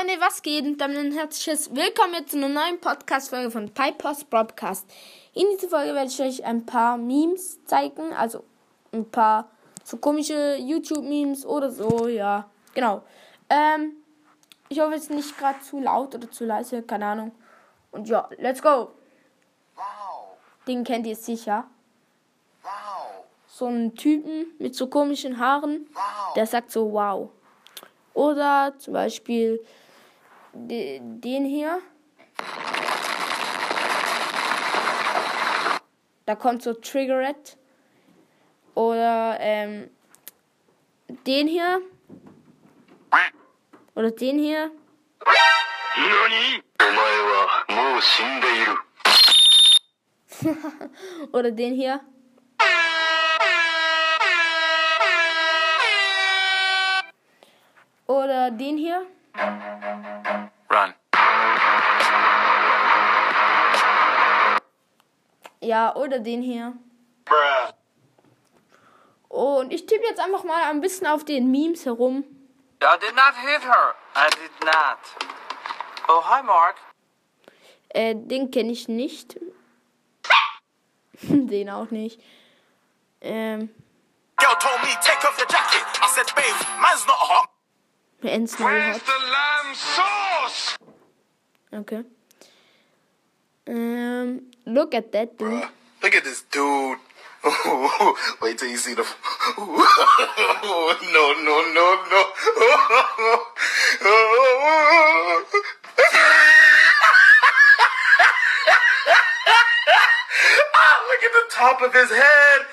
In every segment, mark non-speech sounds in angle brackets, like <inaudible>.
Freunde, was geht? Und damit ein herzliches Willkommen zu einer neuen Podcast-Folge von Pipers Broadcast. In dieser Folge werde ich euch ein paar Memes zeigen, also ein paar so komische YouTube-Memes oder so, ja, genau. Ähm, ich hoffe, es ist nicht gerade zu laut oder zu leise, keine Ahnung. Und ja, let's go. Wow. Den kennt ihr sicher. Wow. So einen Typen mit so komischen Haaren, Wow. der sagt so wow. Oder zum Beispiel den hier. Da kommt so Triggeret. Oder ähm, den hier. Oder den hier. <laughs> Oder den hier. Oder den hier. Ja, oder den hier. Bruh. Und ich tippe jetzt einfach mal ein bisschen auf den Memes herum. I did not hit her. I did not. Oh, hi, Mark. Äh, den kenne ich nicht. <laughs> den auch nicht. Ähm, Girl told me take off your jacket. I said, babe, man's not hot. Where's the lamb sauce? Okay. Ähm, look at that dude. Look at this dude. <laughs> Wait till you see the. <laughs> no, no, no, no. <laughs> ah, look at the top of his head.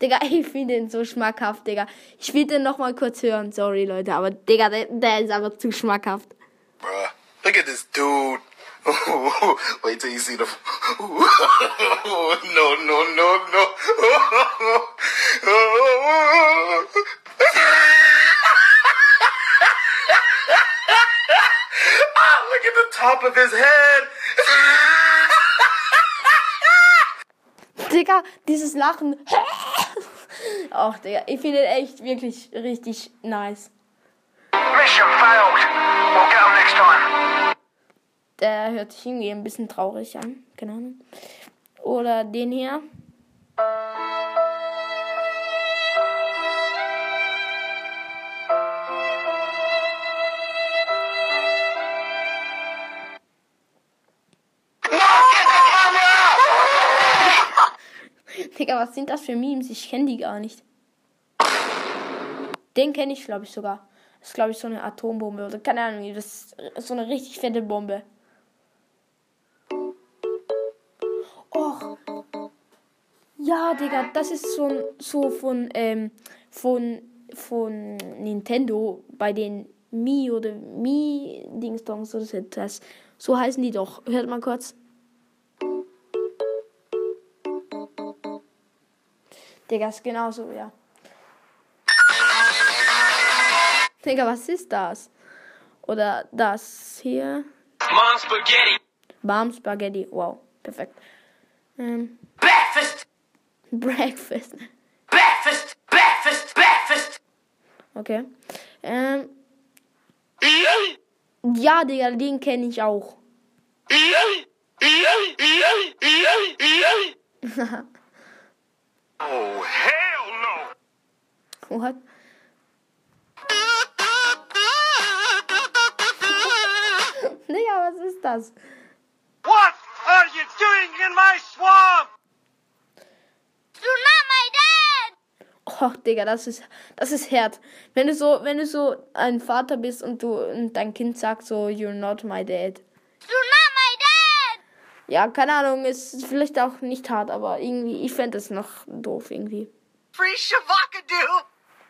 Digga, ich finde den so schmackhaft, Digga. Ich will den noch mal kurz hören. Sorry, Leute, aber Digga, der, der ist einfach zu schmackhaft. Bruh, look at this dude. <laughs> Wait till you see the. <laughs> no, no, no, no. <laughs> ah, look at the top of his head. Digga, dieses Lachen. Ach, Digga, ich finde den echt wirklich richtig nice. Mission failed. We'll get 'em next time. Der hört sich irgendwie ein bisschen traurig an. Ahnung. Oder den hier. Digga, was sind das für Memes? Ich kenne die gar nicht. Den kenne ich, glaube ich, sogar. Das ist, glaube ich, so eine Atombombe oder keine Ahnung. Das ist so eine richtig fette Bombe. Och. Ja, Digga, das ist so, so von, ähm, von, von Nintendo bei den Mi oder Mi Dingsdongs oder so etwas. So heißen die doch. Hört mal kurz. Digga, ist genauso, ja. Digga, was ist das? Oder das hier. Mom spaghetti. Bam Spaghetti. Wow, perfekt. Ähm, Breakfast. Breakfast. Breakfast. Breakfast. Breakfast. Okay. Ähm, ja, Digga, den kenne ich auch. <laughs> Oh, hell no. What? Das? What are you doing in my swamp? Och, Digga, das ist, das ist hart. Wenn du so, wenn du so ein Vater bist und du und dein Kind sagt so, you're not my dad. Ja, keine Ahnung, ist vielleicht auch nicht hart, aber irgendwie, ich fände es noch doof irgendwie. Free Shavakadu.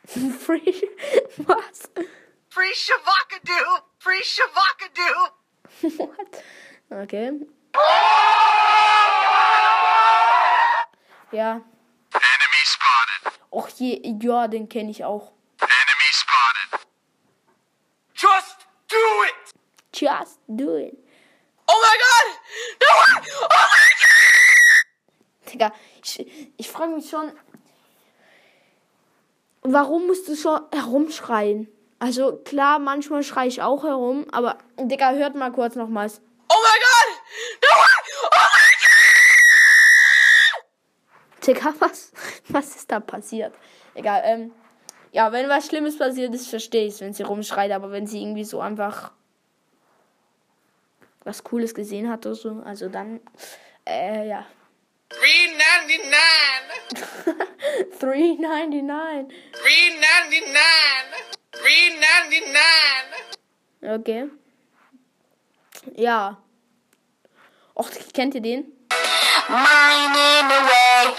<laughs> Free, was? Free Shavakadu. Free Shavakadu. <laughs> What? Okay. Ja. Enemy spotted. Och je, ja, den kenne ich auch. Enemy spotted. Just do it. Just do it. Oh my god. No. Oh my Digga, ich, ich frage mich schon. warum musst du schon herumschreien? Also klar, manchmal schreie ich auch herum, aber Digga, hört mal kurz nochmals. Oh! No way! Oh my Digga, <laughs> was, was ist da passiert? Egal, ähm, ja, wenn was Schlimmes passiert ist, verstehe ich es, wenn sie rumschreit, aber wenn sie irgendwie so einfach was Cooles gesehen hat oder so, also dann, äh, ja. 399! 3,99. 399! 399! Okay. Ja. Och, kennt ihr den? mine in a way.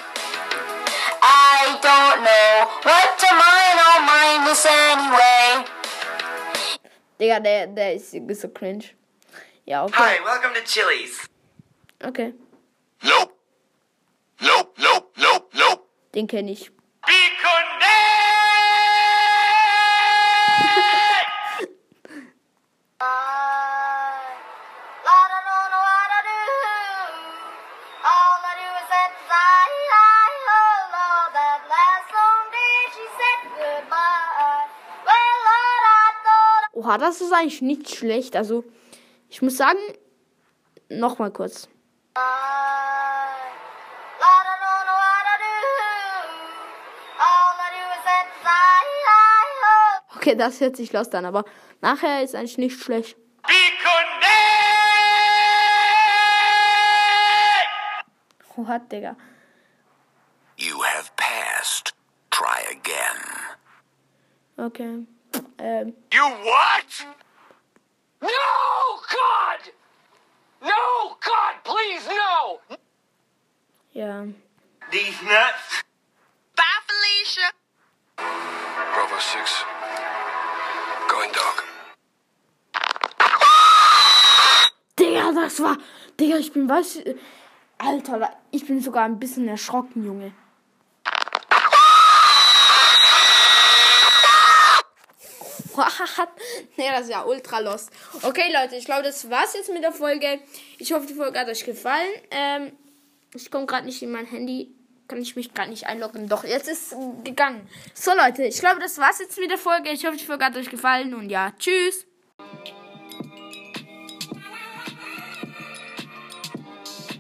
I don't know what to mine or mine this anyway. Digga, der, der ist ist so cringe. Ja, okay. Hi, welcome to Chili's. Okay. Nope. Nope, nope, nope, nope. Den kenne ich. Oha, das ist eigentlich nicht schlecht. Also, ich muss sagen, nochmal kurz. Okay, das hört sich los an, aber nachher ist eigentlich nicht schlecht. Connect! Oha, Digga. You have passed. Try again. Okay. Ähm, You what? No, God! No, God, please, no! ja. These nuts. Bye, Felicia. Bravo 6. Going dog. Digga, das war. Digga, ich bin was. Alter, ich bin sogar ein bisschen erschrocken, Junge. Nee, <laughs> das ist ja ultra lost. Okay, Leute, ich glaube, das war's jetzt mit der Folge. Ich hoffe, die Folge hat euch gefallen. Ähm, ich komme gerade nicht in mein Handy. Kann ich mich gerade nicht einloggen. Doch, jetzt ist gegangen. So, Leute, ich glaube, das war's jetzt mit der Folge. Ich hoffe, die Folge hat euch gefallen. Und ja, tschüss.